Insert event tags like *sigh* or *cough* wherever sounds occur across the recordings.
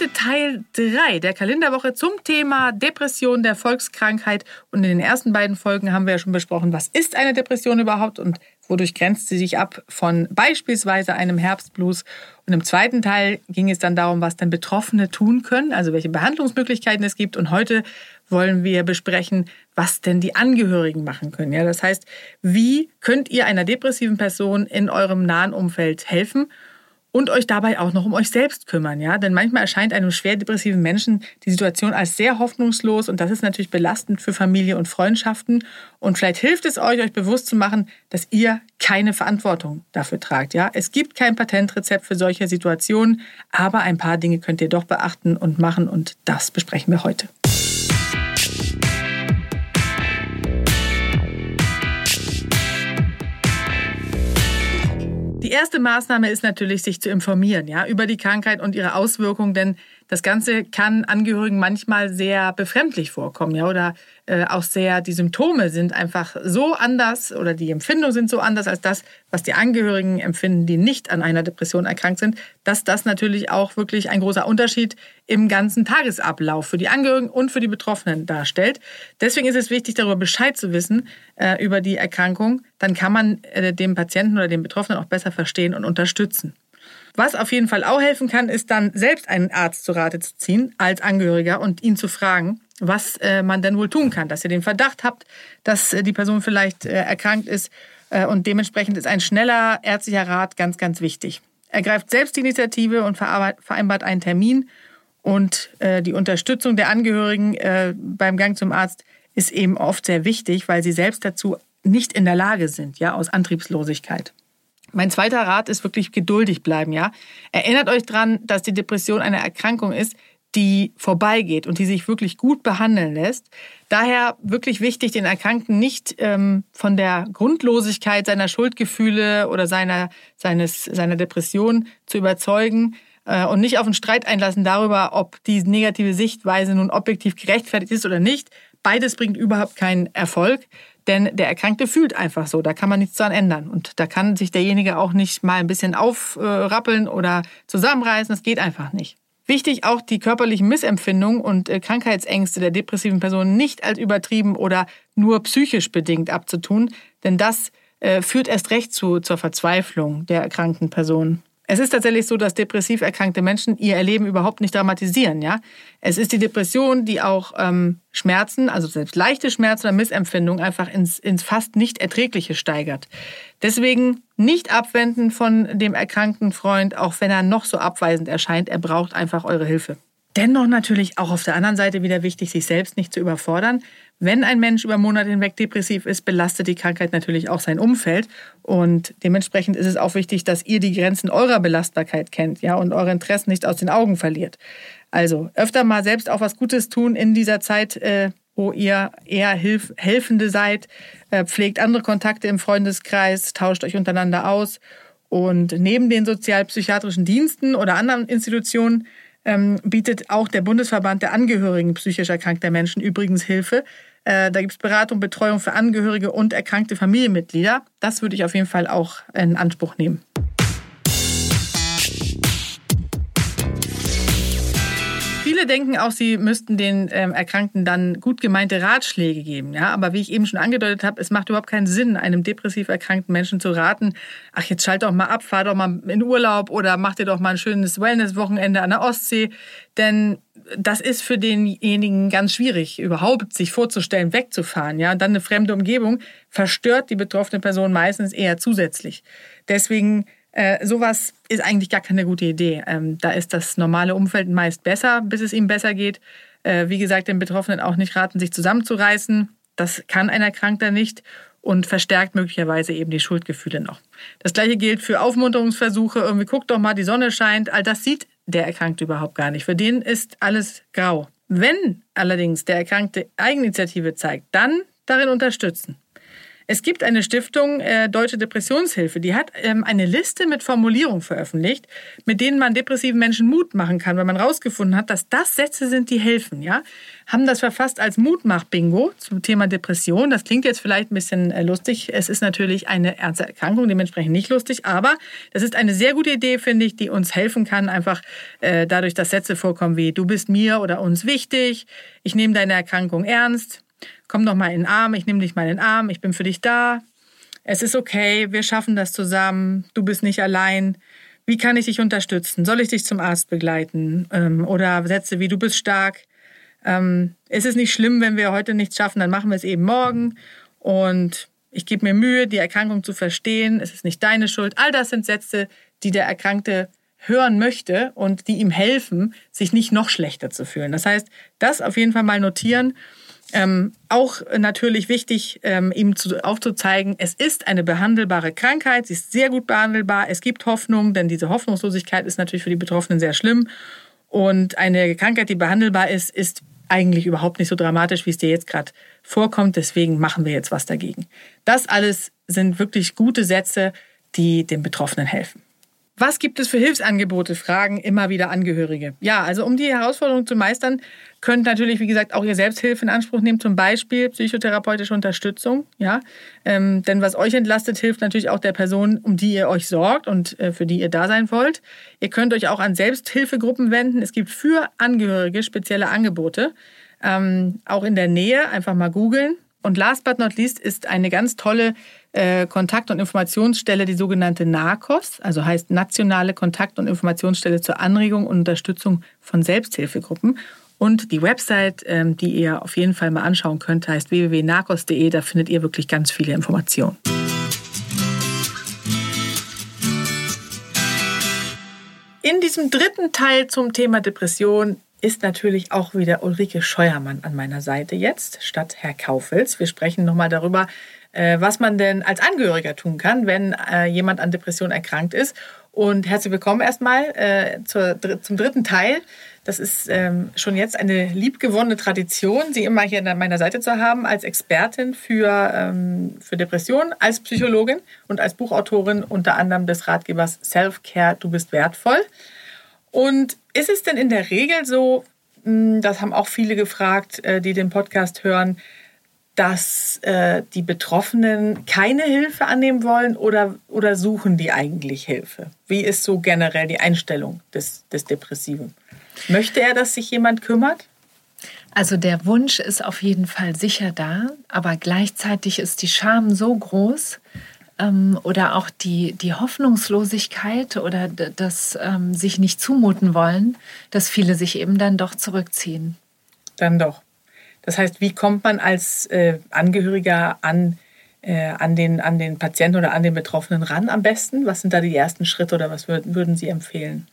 Heute Teil 3 der Kalenderwoche zum Thema Depression der Volkskrankheit. Und in den ersten beiden Folgen haben wir ja schon besprochen, was ist eine Depression überhaupt und wodurch grenzt sie sich ab von beispielsweise einem Herbstblues. Und im zweiten Teil ging es dann darum, was denn Betroffene tun können, also welche Behandlungsmöglichkeiten es gibt. Und heute wollen wir besprechen, was denn die Angehörigen machen können. Ja, das heißt, wie könnt ihr einer depressiven Person in eurem nahen Umfeld helfen? Und euch dabei auch noch um euch selbst kümmern, ja? Denn manchmal erscheint einem schwer depressiven Menschen die Situation als sehr hoffnungslos und das ist natürlich belastend für Familie und Freundschaften und vielleicht hilft es euch, euch bewusst zu machen, dass ihr keine Verantwortung dafür tragt, ja? Es gibt kein Patentrezept für solche Situationen, aber ein paar Dinge könnt ihr doch beachten und machen und das besprechen wir heute. Die erste Maßnahme ist natürlich, sich zu informieren, ja, über die Krankheit und ihre Auswirkungen, denn das Ganze kann Angehörigen manchmal sehr befremdlich vorkommen, ja, oder äh, auch sehr, die Symptome sind einfach so anders oder die Empfindungen sind so anders als das, was die Angehörigen empfinden, die nicht an einer Depression erkrankt sind, dass das natürlich auch wirklich ein großer Unterschied im ganzen Tagesablauf für die Angehörigen und für die Betroffenen darstellt. Deswegen ist es wichtig, darüber Bescheid zu wissen äh, über die Erkrankung. Dann kann man äh, dem Patienten oder dem Betroffenen auch besser verstehen und unterstützen. Was auf jeden Fall auch helfen kann, ist dann selbst einen Arzt zu Rate zu ziehen als Angehöriger und ihn zu fragen, was äh, man denn wohl tun kann, dass ihr den Verdacht habt, dass äh, die Person vielleicht äh, erkrankt ist äh, und dementsprechend ist ein schneller ärztlicher Rat ganz, ganz wichtig. Ergreift selbst die Initiative und vereinbart einen Termin und äh, die Unterstützung der Angehörigen äh, beim Gang zum Arzt ist eben oft sehr wichtig, weil sie selbst dazu nicht in der Lage sind, ja, aus Antriebslosigkeit. Mein zweiter Rat ist wirklich geduldig bleiben, ja. Erinnert euch dran, dass die Depression eine Erkrankung ist, die vorbeigeht und die sich wirklich gut behandeln lässt. Daher wirklich wichtig, den Erkrankten nicht ähm, von der Grundlosigkeit seiner Schuldgefühle oder seiner, seines, seiner Depression zu überzeugen äh, und nicht auf einen Streit einlassen darüber, ob die negative Sichtweise nun objektiv gerechtfertigt ist oder nicht. Beides bringt überhaupt keinen Erfolg. Denn der Erkrankte fühlt einfach so, da kann man nichts dran ändern. Und da kann sich derjenige auch nicht mal ein bisschen aufrappeln oder zusammenreißen. Das geht einfach nicht. Wichtig auch die körperlichen Missempfindungen und äh, Krankheitsängste der depressiven Person nicht als übertrieben oder nur psychisch bedingt abzutun, denn das äh, führt erst recht zu, zur Verzweiflung der erkrankten Person. Es ist tatsächlich so, dass depressiv erkrankte Menschen ihr Erleben überhaupt nicht dramatisieren. Ja, es ist die Depression, die auch ähm, Schmerzen, also selbst leichte Schmerzen oder Missempfindungen einfach ins, ins fast nicht Erträgliche steigert. Deswegen nicht abwenden von dem erkrankten Freund, auch wenn er noch so abweisend erscheint. Er braucht einfach eure Hilfe. Dennoch natürlich auch auf der anderen Seite wieder wichtig, sich selbst nicht zu überfordern. Wenn ein Mensch über Monate hinweg depressiv ist, belastet die Krankheit natürlich auch sein Umfeld. Und dementsprechend ist es auch wichtig, dass ihr die Grenzen eurer Belastbarkeit kennt, ja, und eure Interessen nicht aus den Augen verliert. Also öfter mal selbst auch was Gutes tun in dieser Zeit, äh, wo ihr eher Hilf Helfende seid, äh, pflegt andere Kontakte im Freundeskreis, tauscht euch untereinander aus. Und neben den sozialpsychiatrischen Diensten oder anderen Institutionen ähm, bietet auch der Bundesverband der Angehörigen psychisch erkrankter Menschen übrigens Hilfe. Äh, da gibt es Beratung, Betreuung für Angehörige und erkrankte Familienmitglieder. Das würde ich auf jeden Fall auch in Anspruch nehmen. Viele denken auch, sie müssten den ähm, Erkrankten dann gut gemeinte Ratschläge geben. Ja? Aber wie ich eben schon angedeutet habe, es macht überhaupt keinen Sinn, einem depressiv erkrankten Menschen zu raten, ach, jetzt schalt doch mal ab, fahr doch mal in Urlaub oder mach dir doch mal ein schönes Wellness-Wochenende an der Ostsee. Denn das ist für denjenigen ganz schwierig, überhaupt sich vorzustellen, wegzufahren. Ja? Und dann eine fremde Umgebung verstört die betroffene Person meistens eher zusätzlich. Deswegen äh, sowas ist eigentlich gar keine gute Idee. Ähm, da ist das normale Umfeld meist besser, bis es ihm besser geht. Äh, wie gesagt, den Betroffenen auch nicht raten, sich zusammenzureißen. Das kann ein Erkrankter nicht und verstärkt möglicherweise eben die Schuldgefühle noch. Das gleiche gilt für Aufmunterungsversuche. Irgendwie guck doch mal, die Sonne scheint. All das sieht der Erkrankte überhaupt gar nicht. Für den ist alles grau. Wenn allerdings der Erkrankte Eigeninitiative zeigt, dann darin unterstützen. Es gibt eine Stiftung äh, Deutsche Depressionshilfe, die hat ähm, eine Liste mit Formulierungen veröffentlicht, mit denen man depressiven Menschen Mut machen kann, weil man herausgefunden hat, dass das Sätze sind, die helfen. Ja, haben das verfasst als Mutmach-Bingo zum Thema Depression. Das klingt jetzt vielleicht ein bisschen äh, lustig. Es ist natürlich eine ernste Erkrankung, dementsprechend nicht lustig, aber das ist eine sehr gute Idee, finde ich, die uns helfen kann, einfach äh, dadurch, dass Sätze vorkommen wie du bist mir oder uns wichtig, ich nehme deine Erkrankung ernst komm doch mal in den Arm, ich nehme dich mal in den Arm, ich bin für dich da. Es ist okay, wir schaffen das zusammen, du bist nicht allein. Wie kann ich dich unterstützen? Soll ich dich zum Arzt begleiten? Ähm, oder Sätze wie du bist stark. Ähm, es ist nicht schlimm, wenn wir heute nichts schaffen, dann machen wir es eben morgen. Und ich gebe mir Mühe, die Erkrankung zu verstehen. Es ist nicht deine Schuld. All das sind Sätze, die der Erkrankte hören möchte und die ihm helfen, sich nicht noch schlechter zu fühlen. Das heißt, das auf jeden Fall mal notieren ähm, auch natürlich wichtig, ähm, ihm zu, aufzuzeigen, es ist eine behandelbare Krankheit, sie ist sehr gut behandelbar, es gibt Hoffnung, denn diese Hoffnungslosigkeit ist natürlich für die Betroffenen sehr schlimm. Und eine Krankheit, die behandelbar ist, ist eigentlich überhaupt nicht so dramatisch, wie es dir jetzt gerade vorkommt. Deswegen machen wir jetzt was dagegen. Das alles sind wirklich gute Sätze, die den Betroffenen helfen. Was gibt es für Hilfsangebote? Fragen immer wieder Angehörige. Ja, also um die Herausforderung zu meistern, könnt natürlich, wie gesagt, auch ihr Selbsthilfe in Anspruch nehmen, zum Beispiel psychotherapeutische Unterstützung. Ja, ähm, denn was euch entlastet, hilft natürlich auch der Person, um die ihr euch sorgt und äh, für die ihr da sein wollt. Ihr könnt euch auch an Selbsthilfegruppen wenden. Es gibt für Angehörige spezielle Angebote. Ähm, auch in der Nähe einfach mal googeln. Und last but not least ist eine ganz tolle äh, Kontakt- und Informationsstelle, die sogenannte NACOS, also heißt Nationale Kontakt- und Informationsstelle zur Anregung und Unterstützung von Selbsthilfegruppen. Und die Website, ähm, die ihr auf jeden Fall mal anschauen könnt, heißt www.narcos.de. Da findet ihr wirklich ganz viele Informationen. In diesem dritten Teil zum Thema Depression ist natürlich auch wieder Ulrike Scheuermann an meiner Seite jetzt, statt Herr Kaufels. Wir sprechen nochmal darüber, äh, was man denn als Angehöriger tun kann, wenn äh, jemand an Depression erkrankt ist. Und herzlich willkommen erstmal äh, zum dritten Teil. Das ist ähm, schon jetzt eine liebgewonnene Tradition, Sie immer hier an meiner Seite zu haben als Expertin für, ähm, für Depressionen, als Psychologin und als Buchautorin unter anderem des Ratgebers Self-Care, du bist wertvoll. Und ist es denn in der Regel so, hm, das haben auch viele gefragt, die den Podcast hören, dass äh, die Betroffenen keine Hilfe annehmen wollen oder, oder suchen die eigentlich Hilfe? Wie ist so generell die Einstellung des, des Depressiven? Möchte er, dass sich jemand kümmert? Also der Wunsch ist auf jeden Fall sicher da, aber gleichzeitig ist die Scham so groß oder auch die, die Hoffnungslosigkeit oder das ähm, sich nicht zumuten wollen, dass viele sich eben dann doch zurückziehen. Dann doch. Das heißt, wie kommt man als äh, Angehöriger an, äh, an, den, an den Patienten oder an den Betroffenen ran am besten? Was sind da die ersten Schritte oder was würden, würden Sie empfehlen?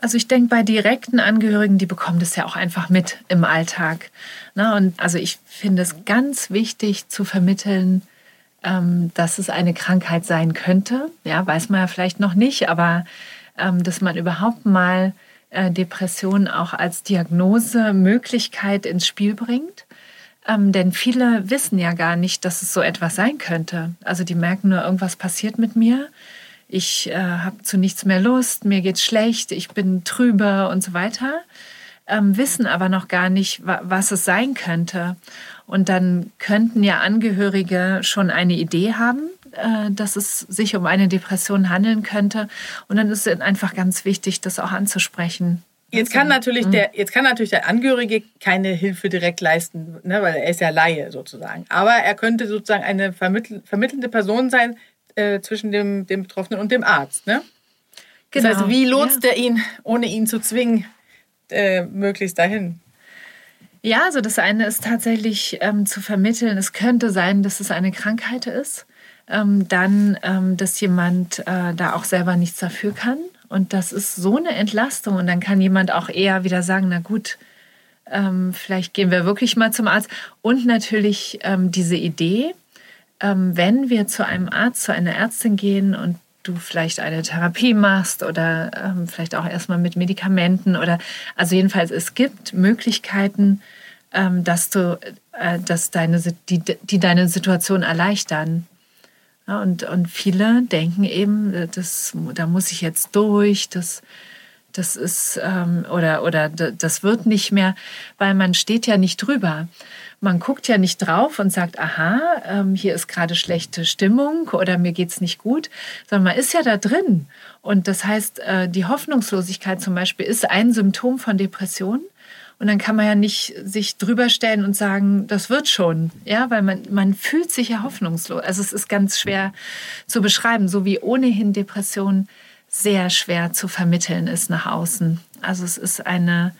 Also ich denke, bei direkten Angehörigen, die bekommen das ja auch einfach mit im Alltag. Na, und also ich finde es ganz wichtig zu vermitteln, ähm, dass es eine Krankheit sein könnte. Ja, weiß man ja vielleicht noch nicht, aber ähm, dass man überhaupt mal äh, Depression auch als Diagnosemöglichkeit ins Spiel bringt. Ähm, denn viele wissen ja gar nicht, dass es so etwas sein könnte. Also die merken nur, irgendwas passiert mit mir. Ich äh, habe zu nichts mehr Lust, mir geht's schlecht, ich bin trübe und so weiter. Ähm, wissen aber noch gar nicht, wa was es sein könnte. Und dann könnten ja Angehörige schon eine Idee haben, äh, dass es sich um eine Depression handeln könnte. Und dann ist es einfach ganz wichtig, das auch anzusprechen. Jetzt kann natürlich mhm. der, jetzt kann natürlich der Angehörige keine Hilfe direkt leisten, ne, weil er ist ja Laie sozusagen. Aber er könnte sozusagen eine vermittel, vermittelnde Person sein äh, zwischen dem, dem Betroffenen und dem Arzt. Ne? Genau. Das heißt, wie lotst ja. er ihn, ohne ihn zu zwingen, äh, möglichst dahin? Ja, also das eine ist tatsächlich ähm, zu vermitteln, es könnte sein, dass es eine Krankheit ist. Ähm, dann, ähm, dass jemand äh, da auch selber nichts dafür kann und das ist so eine Entlastung. Und dann kann jemand auch eher wieder sagen, na gut, ähm, vielleicht gehen wir wirklich mal zum Arzt. Und natürlich ähm, diese Idee, ähm, wenn wir zu einem Arzt, zu einer Ärztin gehen und du vielleicht eine Therapie machst oder ähm, vielleicht auch erstmal mit Medikamenten oder also jedenfalls es gibt Möglichkeiten, ähm, dass du, äh, dass deine, die, die deine Situation erleichtern. Ja, und, und viele denken eben, das, da muss ich jetzt durch, das, das ist ähm, oder, oder das wird nicht mehr, weil man steht ja nicht drüber. Man guckt ja nicht drauf und sagt, aha, ähm, hier ist gerade schlechte Stimmung oder mir geht es nicht gut, sondern man ist ja da drin. Und das heißt, äh, die Hoffnungslosigkeit zum Beispiel ist ein Symptom von Depression. Und dann kann man ja nicht sich drüber stellen und sagen, das wird schon. Ja, weil man, man fühlt sich ja hoffnungslos. Also es ist ganz schwer zu beschreiben, so wie ohnehin Depression sehr schwer zu vermitteln ist nach außen. Also es ist eine,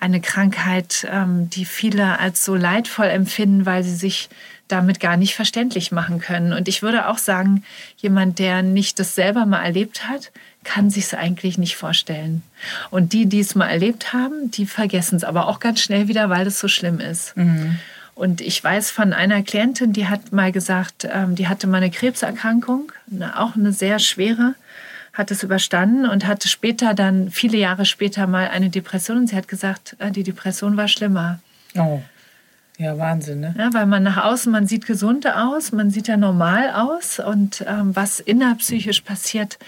eine Krankheit, ähm, die viele als so leidvoll empfinden, weil sie sich damit gar nicht verständlich machen können. Und ich würde auch sagen, jemand, der nicht das selber mal erlebt hat, kann sich es eigentlich nicht vorstellen. Und die, die es mal erlebt haben, die vergessen es aber auch ganz schnell wieder, weil es so schlimm ist. Mhm. Und ich weiß von einer Klientin, die hat mal gesagt, ähm, die hatte mal eine Krebserkrankung, auch eine sehr schwere hat es überstanden und hatte später dann, viele Jahre später mal eine Depression. Und sie hat gesagt, äh, die Depression war schlimmer. Oh. Ja, Wahnsinn, ne? Ja, weil man nach außen, man sieht gesund aus, man sieht ja normal aus und ähm, was innerpsychisch passiert,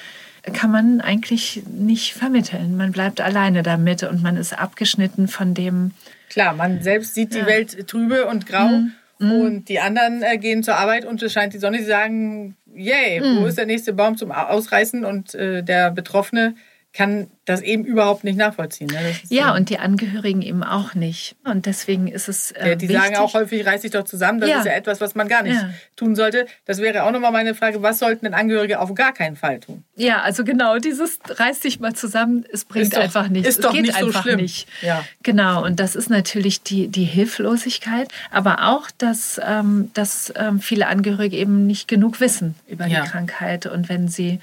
kann man eigentlich nicht vermitteln. Man bleibt alleine damit und man ist abgeschnitten von dem. Klar, man selbst sieht die ja. Welt trübe und grau mhm. Und die anderen äh, gehen zur Arbeit und es scheint die Sonne, sie sagen, yay, mm. wo ist der nächste Baum zum Ausreißen? Und äh, der Betroffene kann das eben überhaupt nicht nachvollziehen. Ne? Ja, so. und die Angehörigen eben auch nicht. Und deswegen ist es. Äh, die wichtig. sagen auch häufig, reiß dich doch zusammen. Das ja. ist ja etwas, was man gar nicht ja. tun sollte. Das wäre auch nochmal meine Frage, was sollten denn Angehörige auf gar keinen Fall tun? Ja, also genau, dieses reiß dich mal zusammen, es bringt doch, einfach nichts. Ist es doch geht nicht einfach so schlimm. nicht. Ja. Genau, und das ist natürlich die, die Hilflosigkeit, aber auch, dass, ähm, dass ähm, viele Angehörige eben nicht genug wissen über ja. die Krankheit. Und wenn sie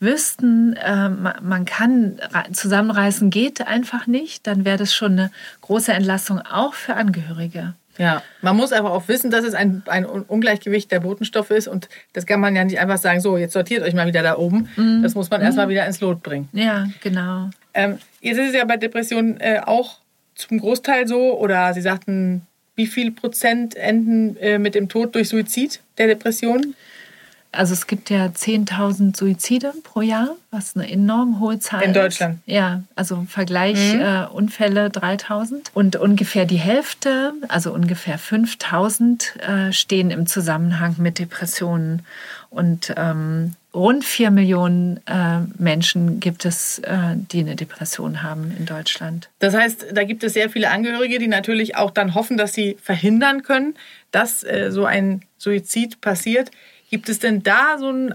wüssten, äh, man kann zusammenreißen, geht einfach nicht, dann wäre das schon eine große Entlastung auch für Angehörige. Ja, man muss aber auch wissen, dass es ein, ein Ungleichgewicht der Botenstoffe ist und das kann man ja nicht einfach sagen, so, jetzt sortiert euch mal wieder da oben. Mhm. Das muss man mhm. erstmal wieder ins Lot bringen. Ja, genau. Ähm, jetzt ist es ja bei Depressionen äh, auch zum Großteil so, oder Sie sagten, wie viel Prozent enden äh, mit dem Tod durch Suizid der Depression? Also es gibt ja 10.000 Suizide pro Jahr, was eine enorm hohe Zahl ist. In Deutschland? Ist. Ja, also im Vergleich mhm. äh, Unfälle 3.000. Und ungefähr die Hälfte, also ungefähr 5.000, äh, stehen im Zusammenhang mit Depressionen. Und ähm, rund 4 Millionen äh, Menschen gibt es, äh, die eine Depression haben in Deutschland. Das heißt, da gibt es sehr viele Angehörige, die natürlich auch dann hoffen, dass sie verhindern können, dass äh, so ein Suizid passiert. Gibt es denn da so einen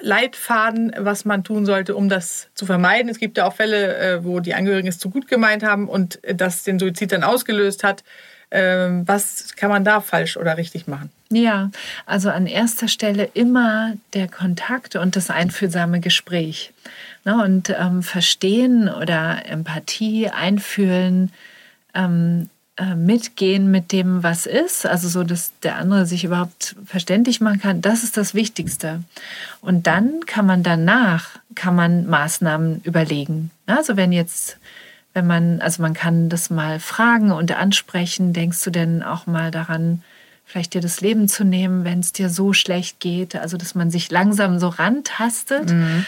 Leitfaden, was man tun sollte, um das zu vermeiden? Es gibt ja auch Fälle, äh, wo die Angehörigen es zu gut gemeint haben und das den Suizid dann ausgelöst hat. Ähm, was kann man da falsch oder richtig machen? Ja, also an erster Stelle immer der Kontakt und das einfühlsame Gespräch. Ne, und ähm, verstehen oder Empathie einfühlen, ähm, äh, mitgehen mit dem, was ist, also so, dass der andere sich überhaupt verständlich machen kann, das ist das Wichtigste. Und dann kann man danach, kann man Maßnahmen überlegen. Also wenn jetzt, wenn man, also man kann das mal fragen und ansprechen, denkst du denn auch mal daran, vielleicht dir das Leben zu nehmen, wenn es dir so schlecht geht, also dass man sich langsam so rantastet. Mhm.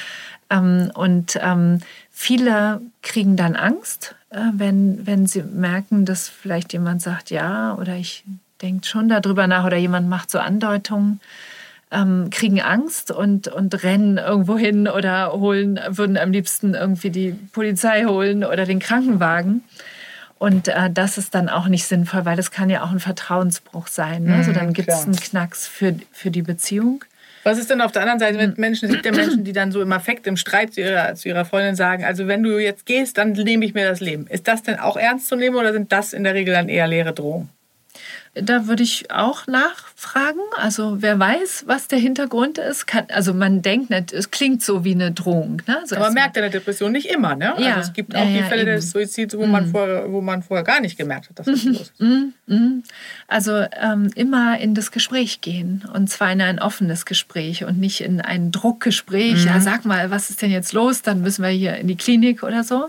Ähm, und ähm, viele kriegen dann Angst, äh, wenn, wenn sie merken, dass vielleicht jemand sagt, ja, oder ich denke schon darüber nach, oder jemand macht so Andeutungen, ähm, kriegen Angst und, und rennen irgendwo hin oder holen, würden am liebsten irgendwie die Polizei holen oder den Krankenwagen. Und äh, das ist dann auch nicht sinnvoll, weil das kann ja auch ein Vertrauensbruch sein. Ne? also dann gibt es einen Knacks für, für die Beziehung. Was ist denn auf der anderen Seite mit Menschen? Es gibt ja Menschen, die dann so im Affekt, im Streit zu ihrer, zu ihrer Freundin sagen, also wenn du jetzt gehst, dann nehme ich mir das Leben. Ist das denn auch ernst zu nehmen oder sind das in der Regel dann eher leere Drohungen? Da würde ich auch nachfragen. Also wer weiß, was der Hintergrund ist. Kann, also man denkt nicht, es klingt so wie eine Drohung. Ne? So Aber man merkt in der Depression nicht immer. Ne? Ja. Also es gibt auch ja, die Fälle ja, des Suizids, wo, mm. man vorher, wo man vorher gar nicht gemerkt hat, dass das mm los ist. Mm -hmm. Also ähm, immer in das Gespräch gehen. Und zwar in ein offenes Gespräch und nicht in ein Druckgespräch. Ja, sag mal, was ist denn jetzt los? Dann müssen wir hier in die Klinik oder so.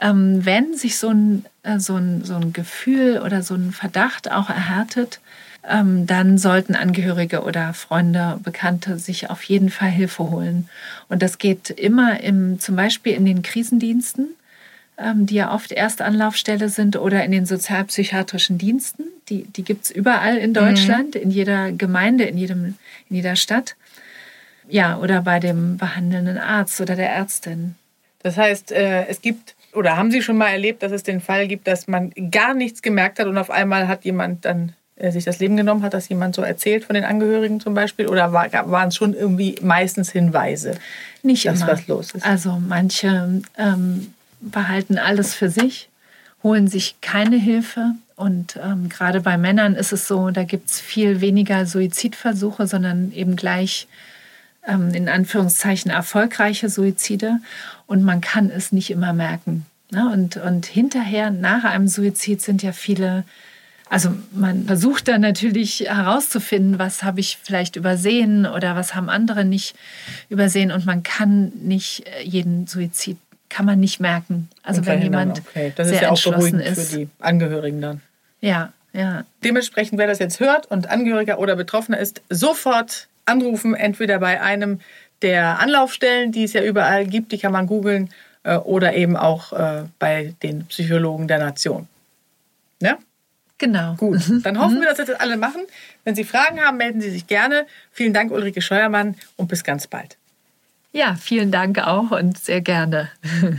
Ähm, wenn sich so ein, so, ein, so ein Gefühl oder so ein Verdacht auch erhärtet, ähm, dann sollten Angehörige oder Freunde, Bekannte sich auf jeden Fall Hilfe holen. Und das geht immer im, zum Beispiel in den Krisendiensten, ähm, die ja oft Erstanlaufstelle sind, oder in den sozialpsychiatrischen Diensten. Die, die gibt es überall in Deutschland, mhm. in jeder Gemeinde, in, jedem, in jeder Stadt. Ja, oder bei dem behandelnden Arzt oder der Ärztin. Das heißt, äh, es gibt oder haben Sie schon mal erlebt, dass es den Fall gibt, dass man gar nichts gemerkt hat und auf einmal hat jemand dann äh, sich das Leben genommen? Hat das jemand so erzählt von den Angehörigen zum Beispiel? Oder war, waren es schon irgendwie meistens Hinweise, Nicht dass immer. was los ist? Also manche ähm, behalten alles für sich, holen sich keine Hilfe. Und ähm, gerade bei Männern ist es so, da gibt es viel weniger Suizidversuche, sondern eben gleich in Anführungszeichen erfolgreiche Suizide und man kann es nicht immer merken. Ne? Und, und hinterher, nach einem Suizid sind ja viele, also man versucht dann natürlich herauszufinden, was habe ich vielleicht übersehen oder was haben andere nicht übersehen und man kann nicht äh, jeden Suizid kann man nicht merken. Also wenn jemand okay. das sehr ist ja auch beruhigend ist. für die Angehörigen dann. Ja, ja. Dementsprechend, wer das jetzt hört und Angehöriger oder Betroffener ist, sofort anrufen, entweder bei einem der Anlaufstellen, die es ja überall gibt, die kann man googeln, äh, oder eben auch äh, bei den Psychologen der Nation. Ja? Genau. Gut, dann hoffen wir, dass Sie das alle machen. Wenn Sie Fragen haben, melden Sie sich gerne. Vielen Dank, Ulrike Scheuermann, und bis ganz bald. Ja, vielen Dank auch und sehr gerne. *laughs*